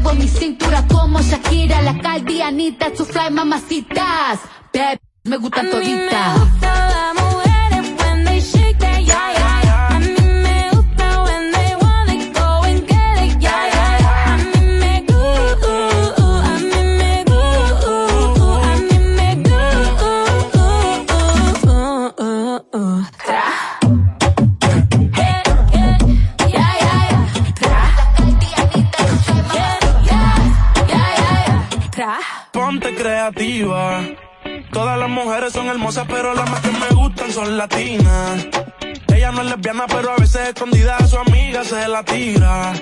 muevo mi cintura como Shakira, la caldianita, su fly mamacitas. me gustan toditas. Todas las mujeres son hermosas, pero las más que me gustan son latinas. Ella no es lesbiana, pero a veces escondida a su amiga se la tira.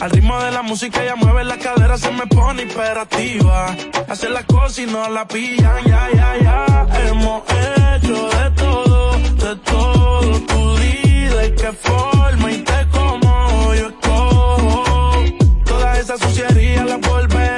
Al ritmo de la música ella mueve la cadera, se me pone imperativa. Hace las cosas y no la pillan, ya, ya, ya. Hemos hecho de todo, de todo. Tu de qué forma y te como yo escojo. Toda esa suciería la volvería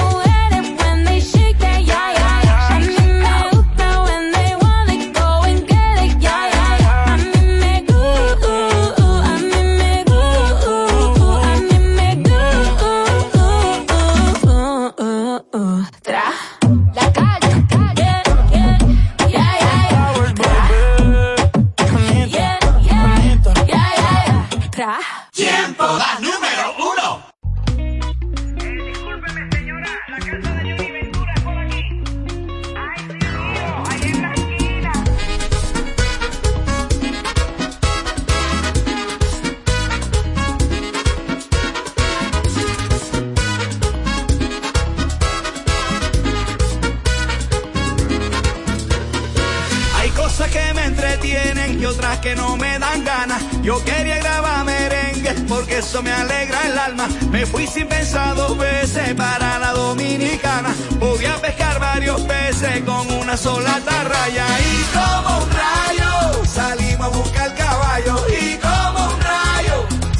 Yo quería grabar merengue porque eso me alegra el alma. Me fui sin pensar dos veces para la dominicana. Podía pescar varios peces con una sola tarraya. Y como un rayo salimos a buscar caballo. Y como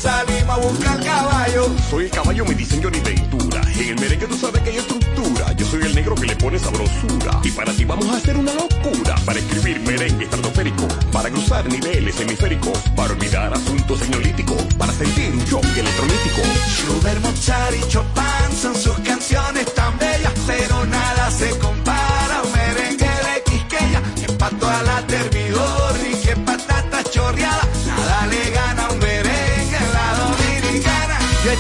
salimos a buscar caballo. Soy el caballo, me dicen Johnny Ventura. En el merengue tú sabes que hay estructura. Yo soy el negro que le pone sabrosura. Y para ti vamos a hacer una locura. Para escribir merengue estratosférico. Para cruzar niveles hemisféricos. Para olvidar asuntos señolíticos. Para sentir un choque electronítico. Schubert, Mozart y Chopin son sus canciones tan bellas, pero nada se compara a un merengue de Quisqueya, que pato a la termidor y que patata chorreada,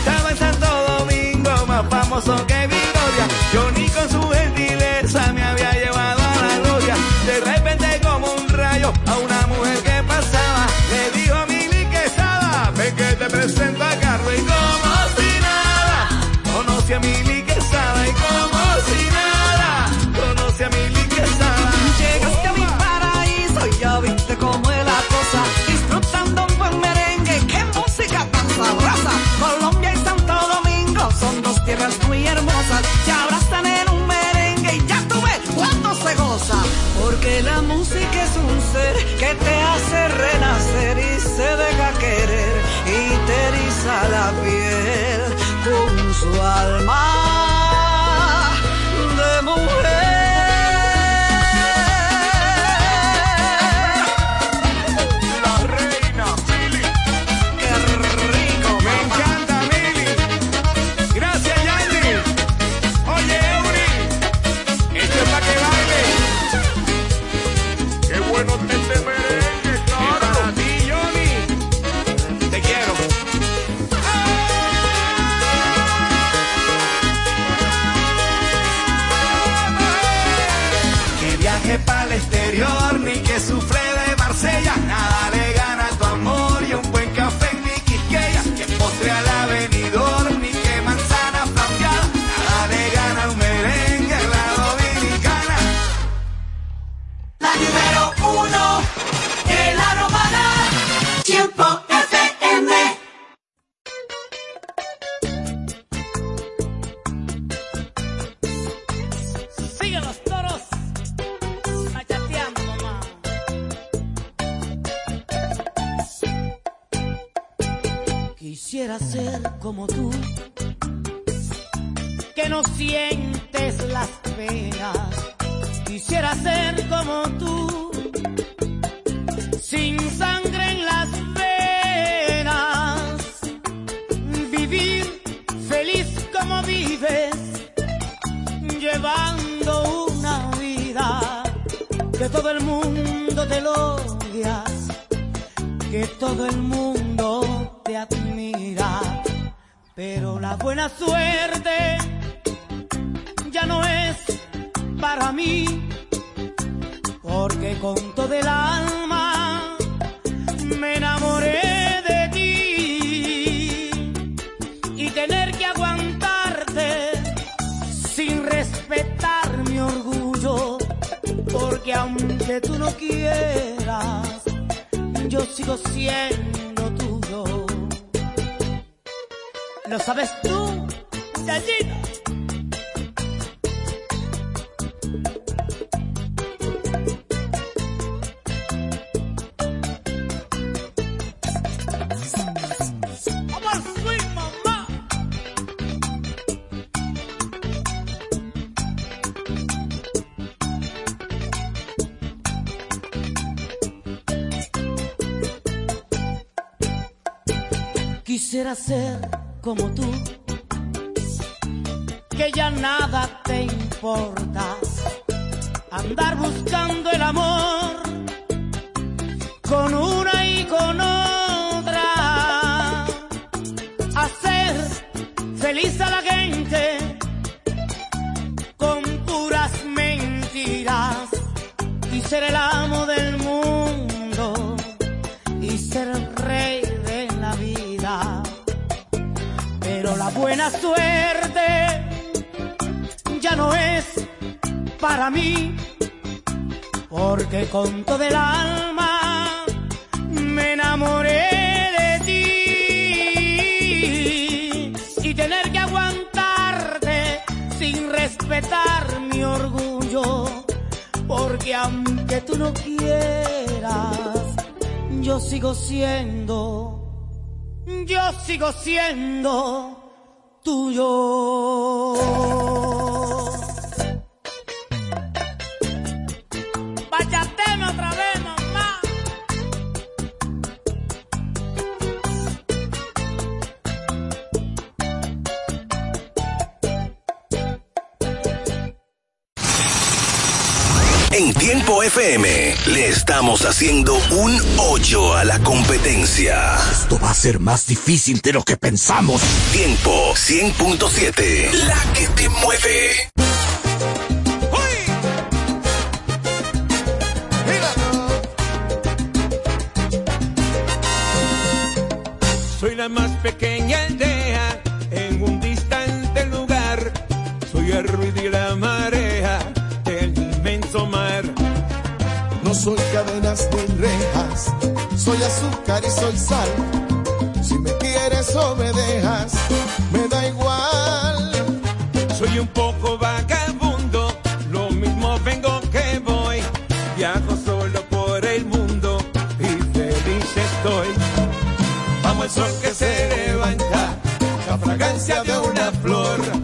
estaba en Santo Domingo, más famoso que Victoria, Johnny con su gentileza me había llevado a la gloria, de repente como un rayo a una mujer que pasaba, le dijo a Mili que estaba, ven que te presento Quisiera ser como tú, que no sientes las penas. Quisiera ser como tú, sin sangre en las venas, vivir feliz como vives, llevando una vida que todo el mundo te elogia, que todo el mundo te admira, pero la buena suerte ya no es para mí porque con todo el alma me enamoré de ti. Y tener que aguantarte sin respetar mi orgullo, porque aunque tú no quieras, yo sigo siendo ¿Lo sabes tú, Yayita? Quisiera ser como tú, que ya nada te importa, andar buscando el amor con una y con otra, hacer feliz a la gente con puras mentiras. Y ser el amo del mundo buena suerte ya no es para mí, porque con todo el alma me enamoré de ti. Y tener que aguantarte sin respetar mi orgullo, porque aunque tú no quieras, yo sigo siendo, yo sigo siendo tuyo. FM le estamos haciendo un hoyo a la competencia. Esto va a ser más difícil de lo que pensamos. Tiempo 100.7, la que te mueve. Soy la más pequeña aldea soy cadenas ni rejas, soy azúcar y soy sal. Si me quieres o me dejas, me da igual. Soy un poco vagabundo, lo mismo vengo que voy. Viajo solo por el mundo y feliz estoy. Vamos el sol que se levanta, la fragancia de una flor.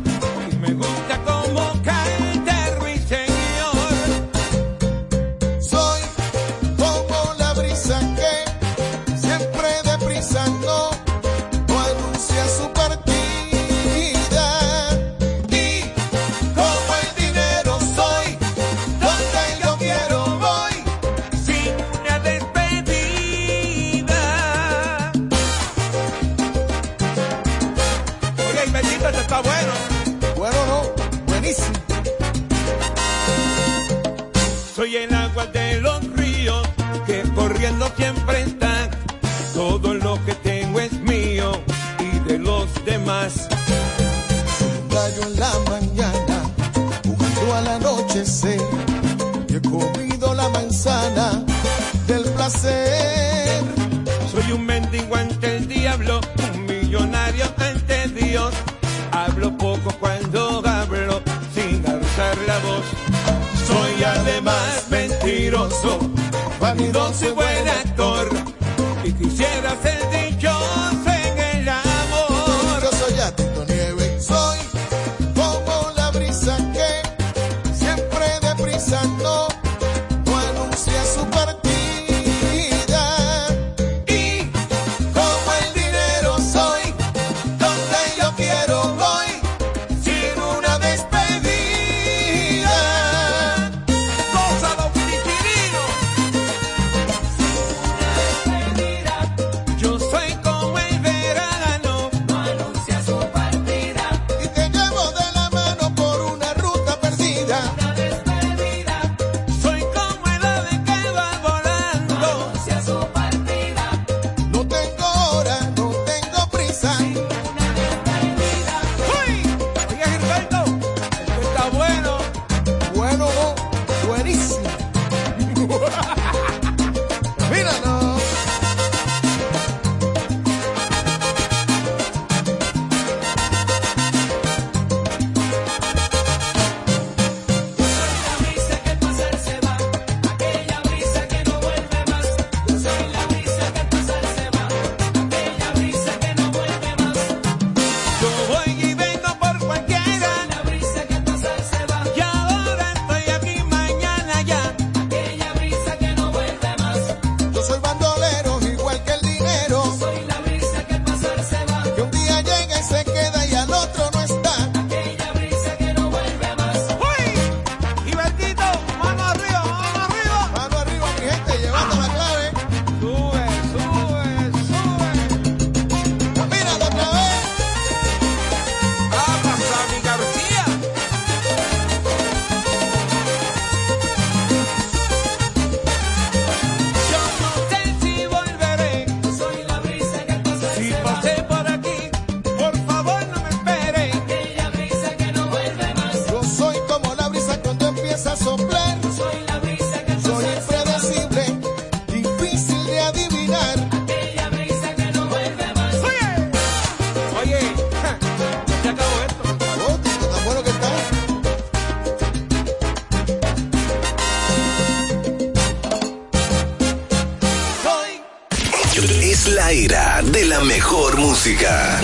música.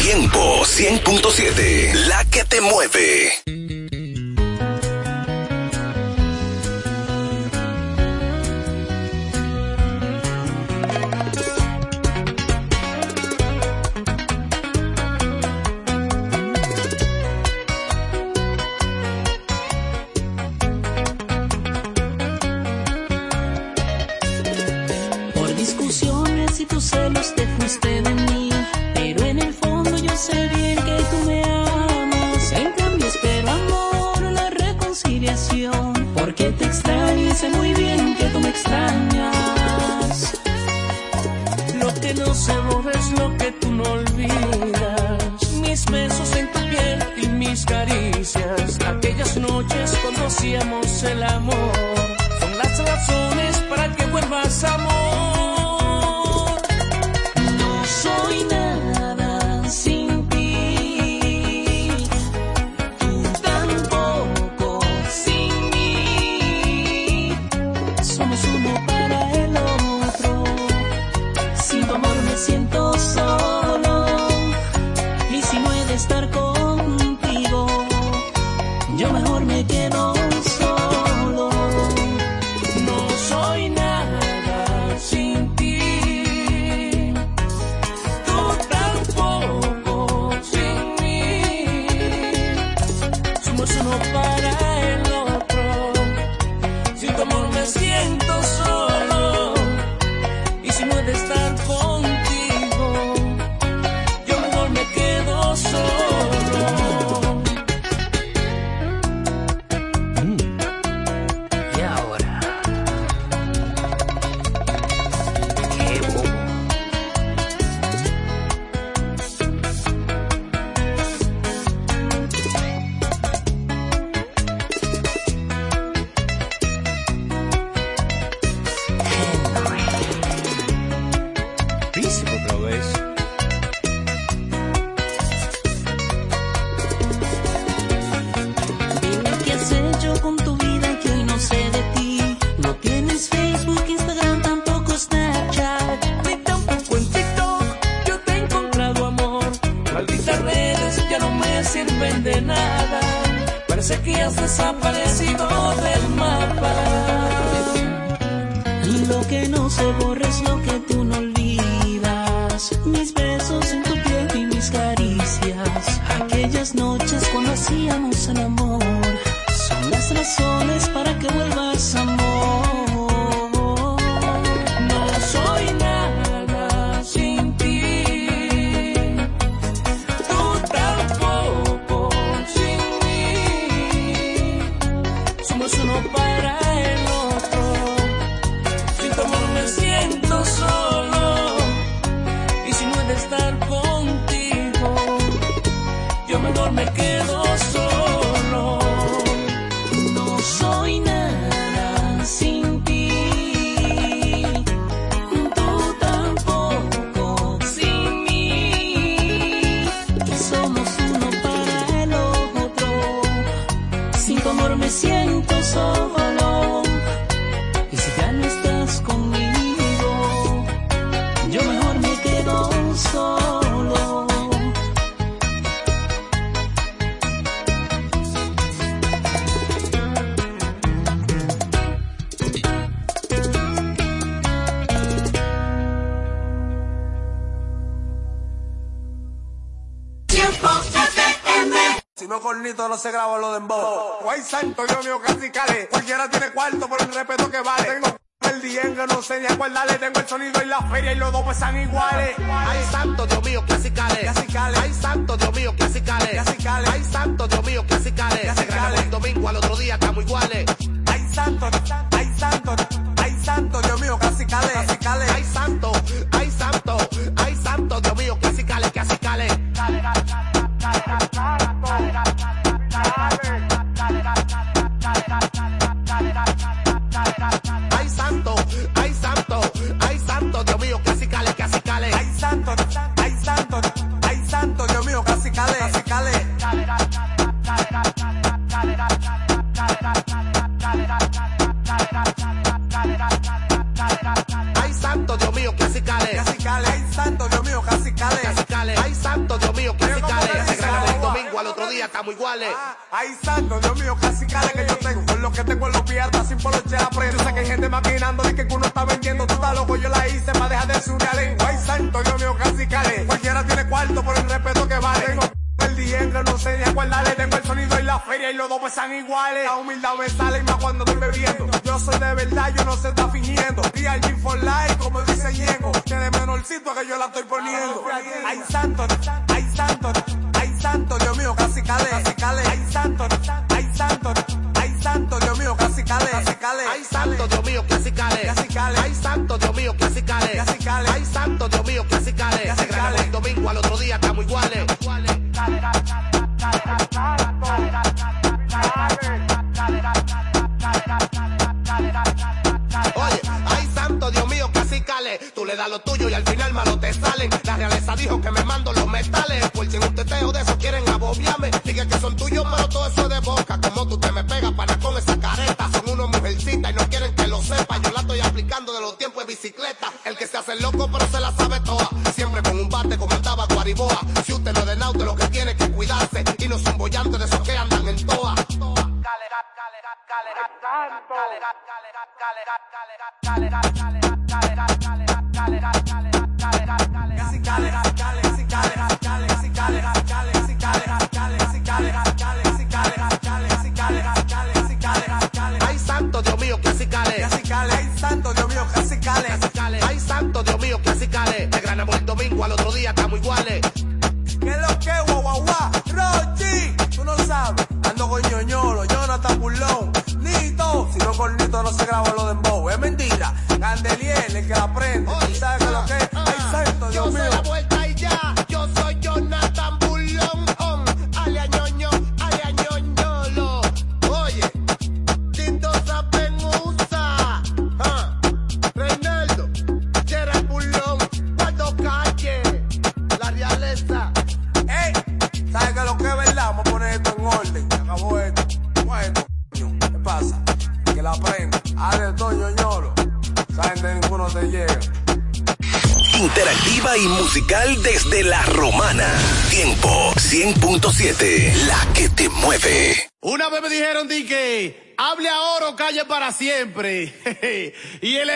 Tiempo 100.7, la que te mueve. Por discusiones y tus celos hacíamos el amor son las razones para que vuelvas a amor. No se graba lo de embo. Guay santo, Dios mío, casi cale. Cualquiera tiene cuarto por el respeto que vale. Tengo el diengue, no sé ni a cuál darle. Tengo el sonido y la feria y los dos pesan iguales. Ay, santo, Dios mío, casi cale. Ay, santo, Dios mío, casi cale. Ay, santo, Dios mío, casi cale. Se graba el domingo, al otro día estamos iguales. Ay, santo, santo, estamos iguales. Ay, santo, Dios mío, casi cale que yo tengo. Con lo que tengo en los pies, hasta sin poloche aprendo. Yo sé que hay gente maquinando y que uno está vendiendo. Tú estás loco, yo la hice para dejar de su lengua. Ay, santo, Dios mío, casi cale. Cualquiera tiene cuarto por el respeto que vale. Tengo el diengue, no sé ni a. Tengo el sonido y la feria y los dos pesan iguales. La humildad me sale y más cuando estoy bebiendo. Yo soy de verdad, yo no se está fingiendo. Real G for life, como dice Ñengo. Que de menorcito que yo la estoy poniendo. Ay, santo, ay, santo, santo, Dios mío, casi cale, casi cale. Ay, santo, ay, santo, ay, santo, Dios mío, casi cale, casi cale. Ay, santo, Dios mío, casi cale. Tuyo y al final malo te salen. La realeza dijo que me mando los metales. Por si en un teteo de eso quieren abobiarme. Diga que son tuyos, pero todo eso es de boca. Como tú te me pegas para con esa careta. Son unos mujercitas y no quieren que lo sepa. Yo la estoy aplicando de los tiempos de bicicleta. El que se hace loco, pero se la sabe toda. Siempre con un bate como andaba Guariboa. Si usted no es de lo que tiene que cuidarse. Y no son bollantes de esos que andan en toa. Ay santo Dios mío, que así cale. Ay santo Dios mío, que así cale. Ay santo Dios mío, que así cale. De Granamo el domingo al otro día está muy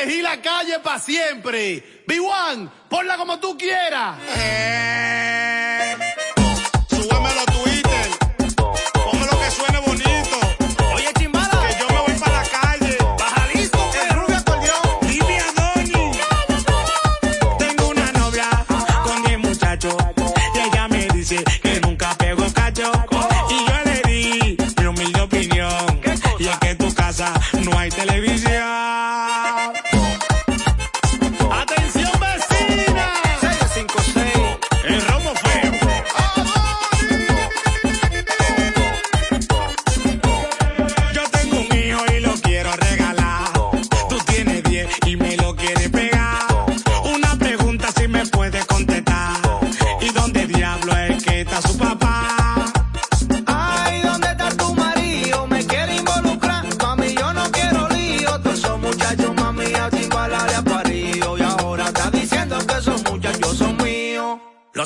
elegí la calle para siempre. B1, ponla como tú quieras. Súbemelo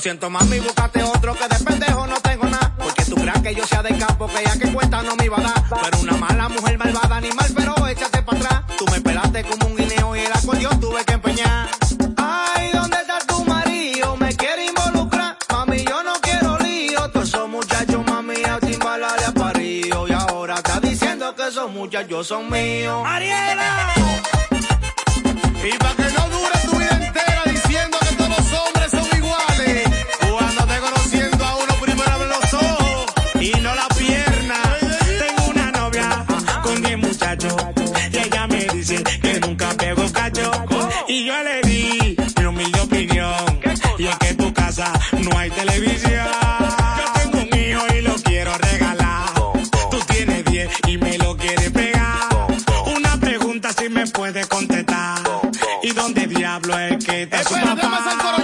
siento, mami, búscate otro que de pendejo no tengo nada. Porque tú creas que yo sea de campo, que ya que cuesta no me iba a dar. Pero una mala mujer malvada, animal, pero échate para atrás. Tú me pelaste como un guineo y el acordeón tuve que empeñar. Ay, ¿dónde está tu marido? Me quiere involucrar. Mami, yo no quiero lío. Todos esos muchachos, mami, a timbala le aparío. Y ahora está diciendo que esos muchachos son míos. ¡Ariela! Y para que no es que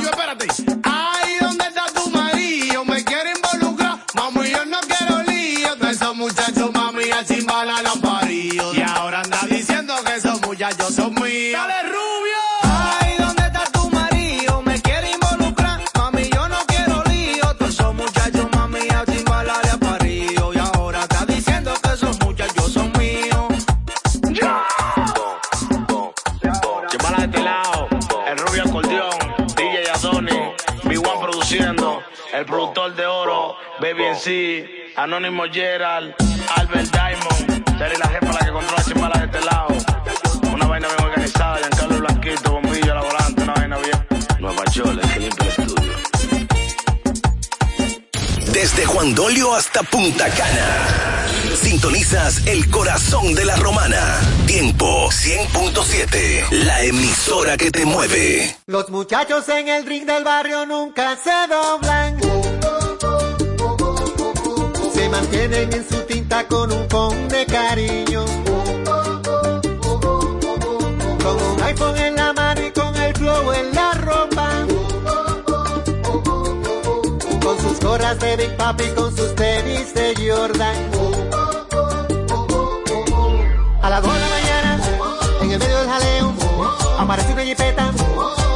Sí, Anónimo Gerald, Albert Diamond, Terry la jefa la que controla Chimbala de este lado. Una vaina bien organizada, Giancarlo Blanquito, bombillo, la volante, una vaina bien. Nueva Chole, que limpia el estudio. Desde Juan Dolio hasta Punta Cana. Sintonizas el corazón de la romana. Tiempo 100.7. La emisora que te mueve. Los muchachos en el ring del barrio nunca se doblan. Mantienen en su tinta con un con de cariño. Con un iPhone en la mano y con el flow en la ropa. Con sus gorras de Big Papi, con sus tenis de Jordan. A las 2 de la mañana, en el medio del jaleo, aparece una jipeta,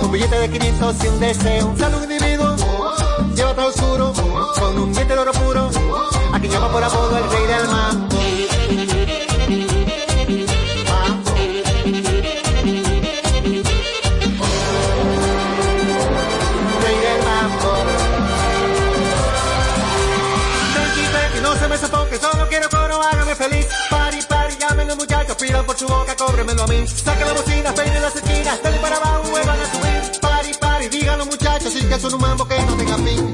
un billete de 500 y un deseo. Un individuo, lleva todo oscuro, con un diente de oro puro, a quien llama por apodo el rey del mambo. Sofoque, solo quiero coro, hágame feliz. Pari, pari, llamen los muchachos, pidan por su boca, cóbremelo a mí. Saca la bocina, peinen las esquinas, dale para abajo, vuelvan a subir. Pari, pari, digan los muchachos, y que son un mambo que no tenga fin.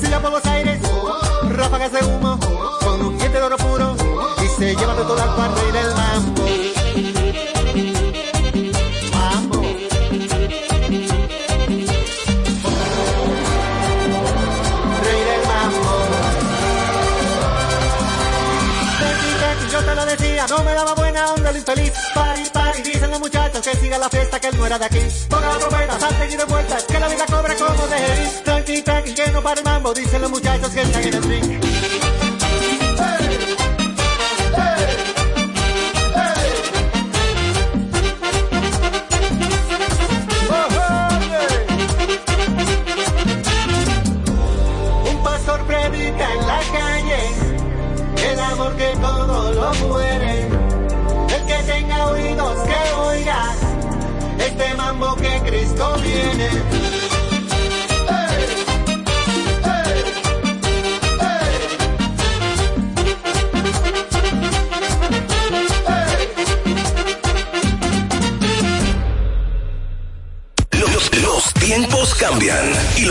Siga por los aires, ráfagas de humo, con un diente de oro puro y se lleva de todo al par rey del mambo. No me daba buena onda el infeliz. Pari, pari, dicen los muchachos que siga la fiesta, que él no era de aquí. Ponga la trompeta, salte y de vuelta, que la vida cobra como de. Que no para el mambo, dicen los muchachos que están en el ring.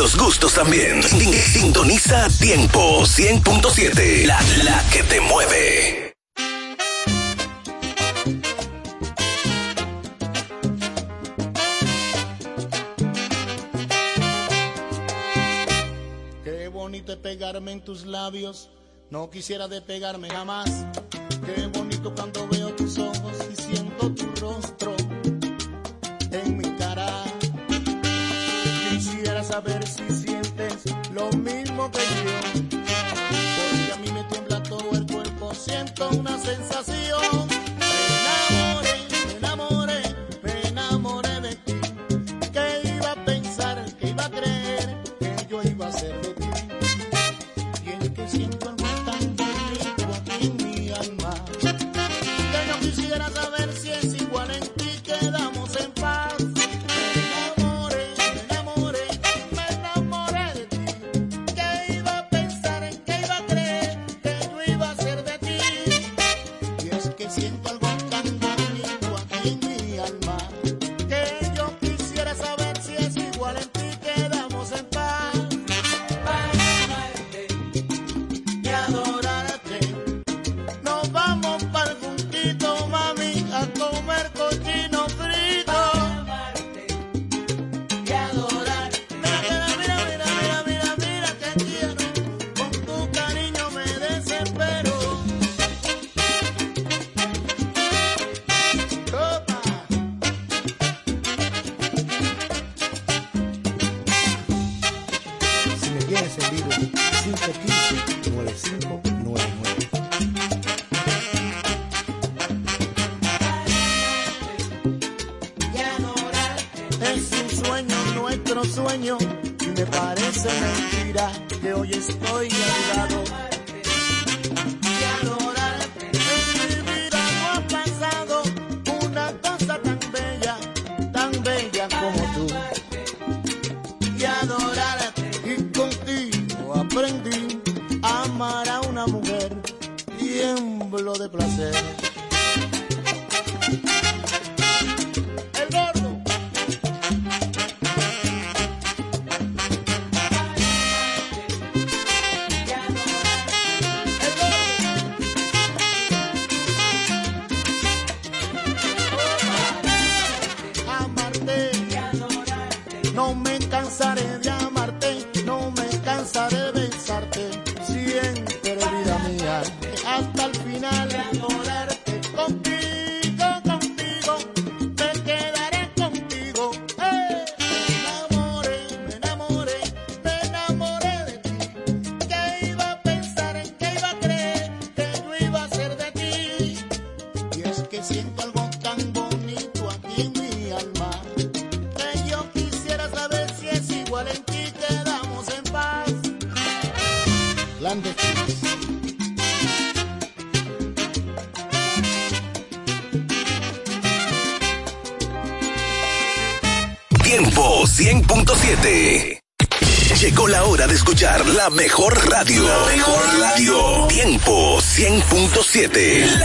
los gustos también. Sintoniza Tiempo 100.7, la, que te mueve. Qué bonito es pegarme en tus labios, no quisiera despegarme jamás. Qué bonito cuando veo tus ojos y thank you. mejor radio. Mejor radio. Tiempo 100.7.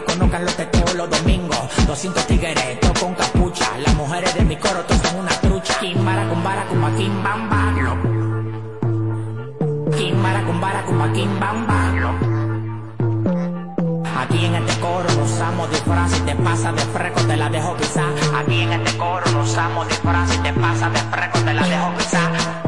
que conozcan los teteos los domingos. 200 tigres, todo con capucha. Las mujeres de mi coro, todas son una trucha. Kimbara, kumbara, kumba, kimbamba. Kimbara, kumbara, kumba, kimbamba. Aquí en este coro no usamos disfraz te pasa de freco te la dejo pisar Aquí en este coro no usamos disfraz te pasa de freco te la dejo pisar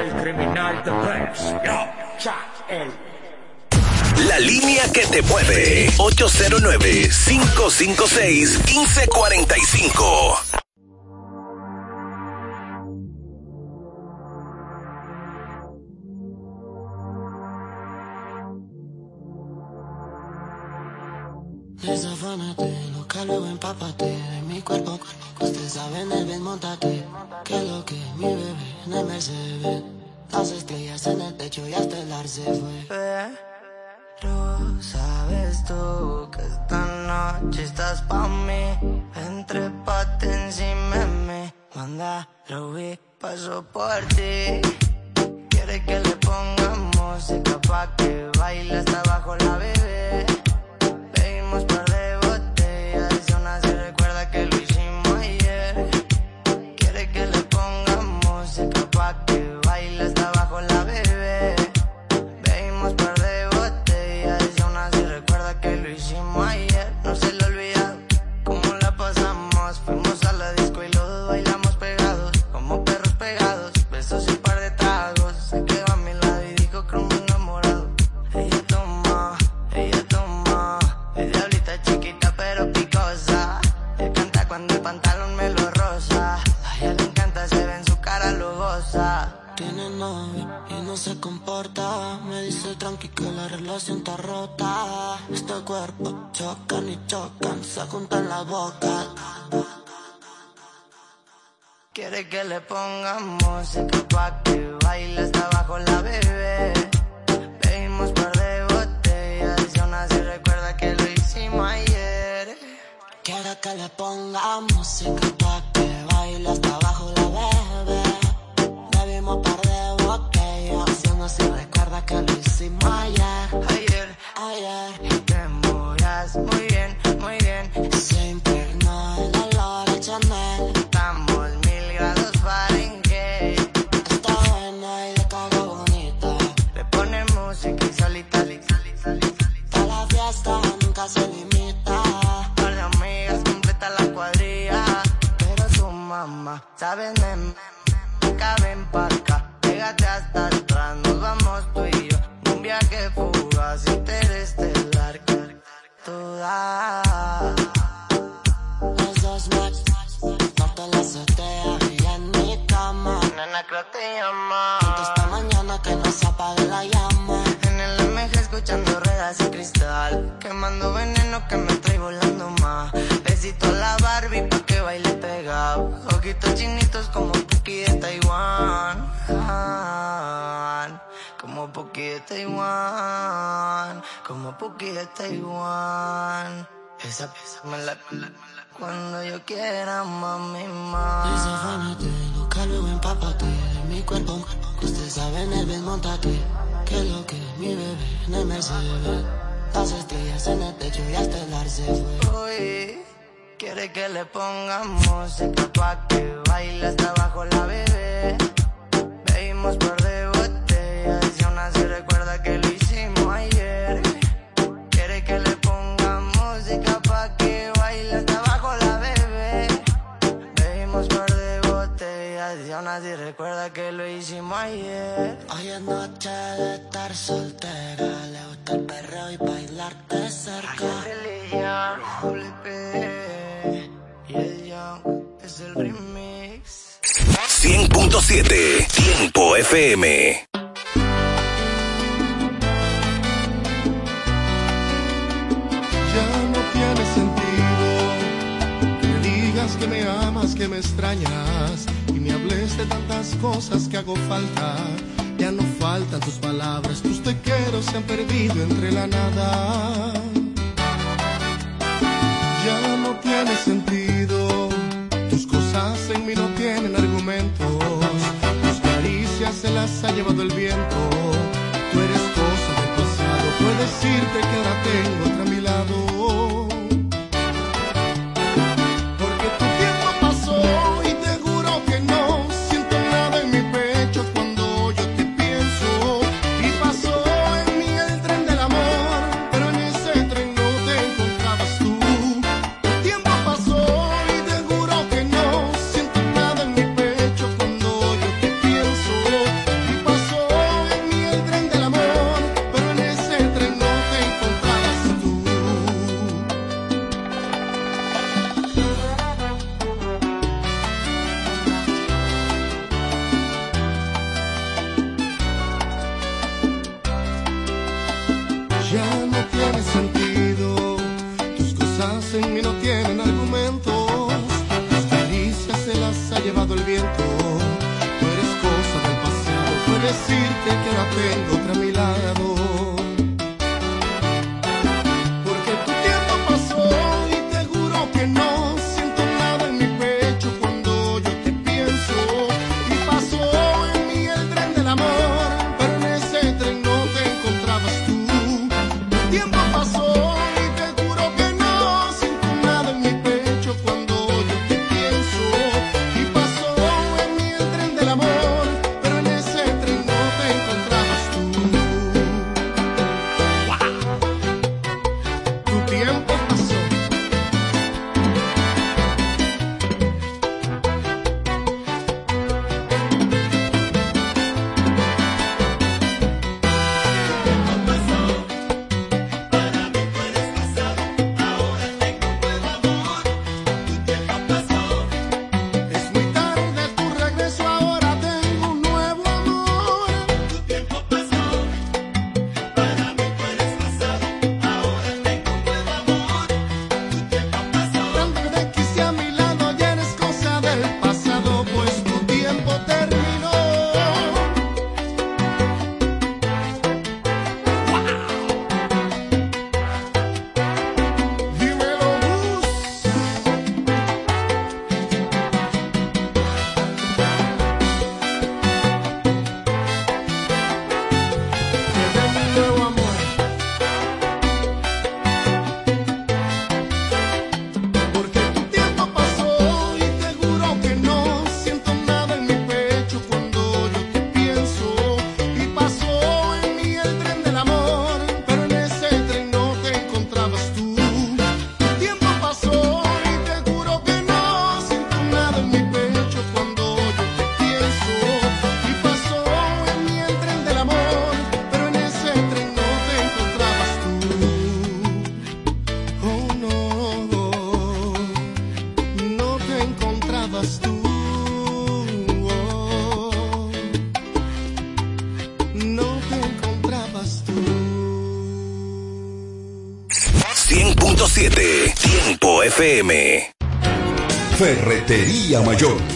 el criminal. Yo, cha, el La línea que te mueve. 809-556-1545. Desafánate, luego empápate de mi cuerpo. Usted sabe en el bien, montate. Que lo que mi bebé en el Mercedes. Las estrellas en el techo y hasta el ar se fue. Pero sabes tú que esta noche estás pa' mí. Entre pate encima de mí. Manda, lo vi, paso por ti. Quiere que le ponga música pa' que baile hasta abajo la bebé. Comporta. Me dice tranqui que la relación está rota. Este cuerpo chocan y chocan, se juntan la boca. Quiere que le ponga música pa' que baile hasta abajo la bebé. Pedimos par de botellas y aún así recuerda que lo hicimos ayer. Quiere que le ponga música pa' que baile hasta abajo la bebé. Bebimos par aún así recuerda que lo hicimos ayer. Ayer, ayer. Te movías muy bien, muy bien. Se impregnó el olor a Chanel. Estamos mil grados Fahrenheit. Está buena y de cago bonita. Le pone música y solita, li- Toda la fiesta nunca se limita. Par de amigas completa la cuadrilla. Pero su mamá, sabes, Los dos max, norte la azotea y en mi cama. Nena, creo te llama. Esta mañana que no se apague la llama. En el MG escuchando ruedas y cristal. Quemando veneno que me trae volando más. Besito a la Barbie pa' que baile pegado. Ojitos chinitos como Pookie Taiwán, como Pookie Taiwán. Esa, esa me la, me la, me la, cuando yo quiera, mami, mami. Desafánate, lo calvo, empápate. De mi cuerpo, usted sabe, en el desmontate. Que lo que mi bebé en el Mercedes. Las estrellas en el techo y hasta el arce Hoy quiere que le pongamos música pa' que baile hasta abajo la bebé. Veimos por Recuerda que lo hicimos ayer. Uh. Hoy es noche de estar soltera. Le gusta el perreo y bailarte cerca. Y el Young es el uh. remix. 100.7 Tiempo FM. que me amas, que me extrañas me hables de tantas cosas que hago falta. Ya no faltan tus palabras, tus tequeros se han perdido entre la nada. Ya no tiene sentido, tus cosas en mí no tienen argumentos. Tus caricias se las ha llevado el viento. Tú eres cosa del pasado, puedes decirte que ahora tengo otra a mi lado. FM. Ferretería Mayor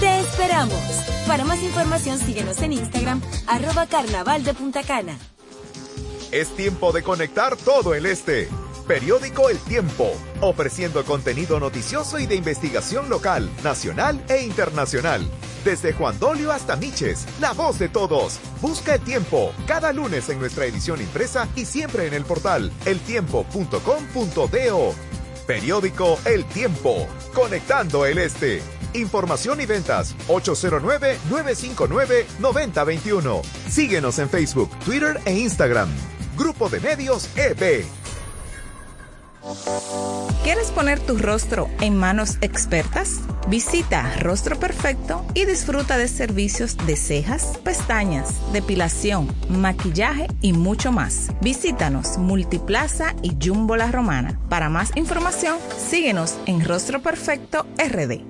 Te esperamos. Para más información síguenos en Instagram, arroba carnaval de. Es tiempo de conectar todo el este. Periódico El Tiempo, ofreciendo contenido noticioso y de investigación local, nacional e internacional. Desde Juan Dolio hasta Miches, la voz de todos. Busca el tiempo cada lunes en nuestra edición impresa y siempre en el portal eltiempo.com.do. Periódico El Tiempo, conectando el este. Información y ventas 809-959-9021. Síguenos en Facebook, Twitter e Instagram. Grupo de Medios E EB. ¿Quieres poner tu rostro en manos expertas? Visita Rostro Perfecto y disfruta de servicios de cejas, pestañas, depilación, maquillaje y mucho más. Visítanos Multiplaza y Jumbo La Romana. Para más información, síguenos en Rostro Perfecto RD.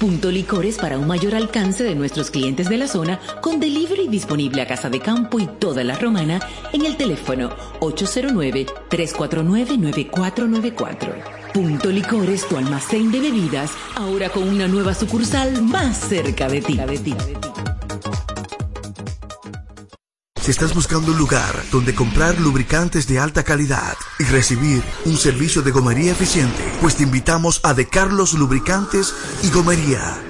Punto Licores para un mayor alcance de nuestros clientes de la zona con delivery disponible a Casa de Campo y toda la Romana en el teléfono 809-349-9494. Punto Licores, tu almacén de bebidas, ahora con una nueva sucursal más cerca de ti. Estás buscando un lugar donde comprar lubricantes de alta calidad y recibir un servicio de gomería eficiente, pues te invitamos a De Carlos Lubricantes y Gomería.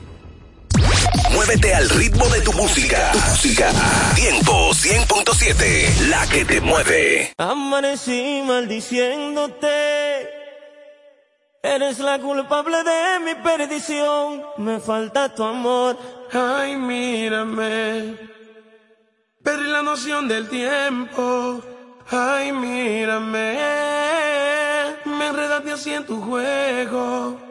Muévete al ritmo de tu música. Música. Tiempo 100.7. La que te mueve. Amanecí maldiciéndote. Eres la culpable de mi perdición. Me falta tu amor. Ay, mírame. Perdí la noción del tiempo. Ay, mírame. Me enredaste así en tu juego.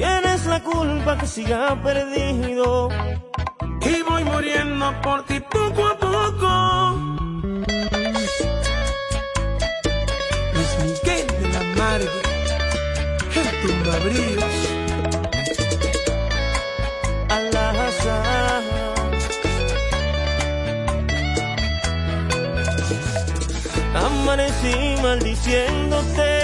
Tienes la culpa que siga perdido. Y voy muriendo por ti poco a poco. Luis Miguel de la Margue, el tumbabríos. Al-Azhar. Amanecí maldiciéndote.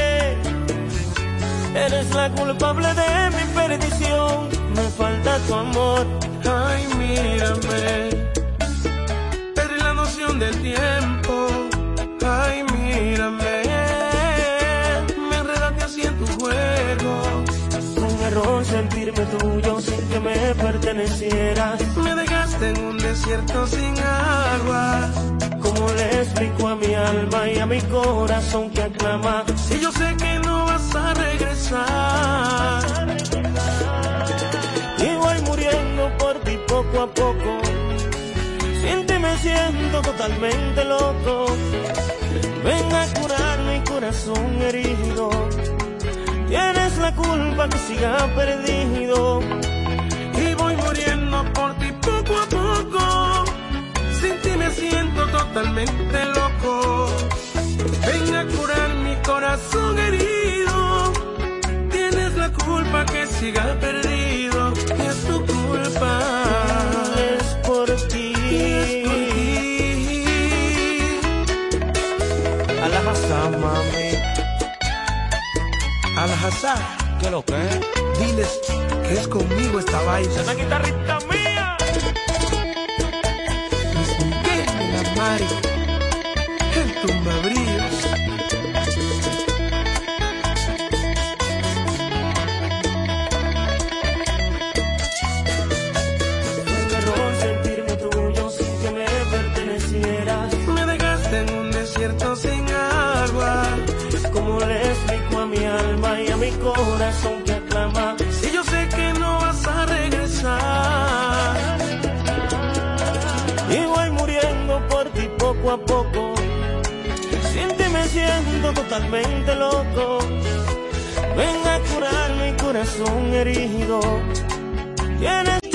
Eres la culpable de mi perdición. Me falta tu amor. Ay, mírame. Perdí la noción del tiempo. Ay, mírame. Me enredaste así en tu juego. Un error sentirme tuyo sin que me pertenecieras. Me dejaste en un desierto sin agua. ¿Cómo le explico a mi alma y a mi corazón que aclama? Si yo sé que totalmente loco. Ven a curar mi corazón herido. Tienes la culpa que siga perdido. Y voy muriendo por ti poco a poco. Sin ti me siento totalmente loco. Ven a curar mi corazón herido. Tienes la culpa que siga perdido. Azar. ¿Qué lo que es? Diles que es conmigo esta vaina. Una guitarrita mía. Luis Miguel la Mari. Totalmente loco. Ven a curar mi corazón herido. Tienes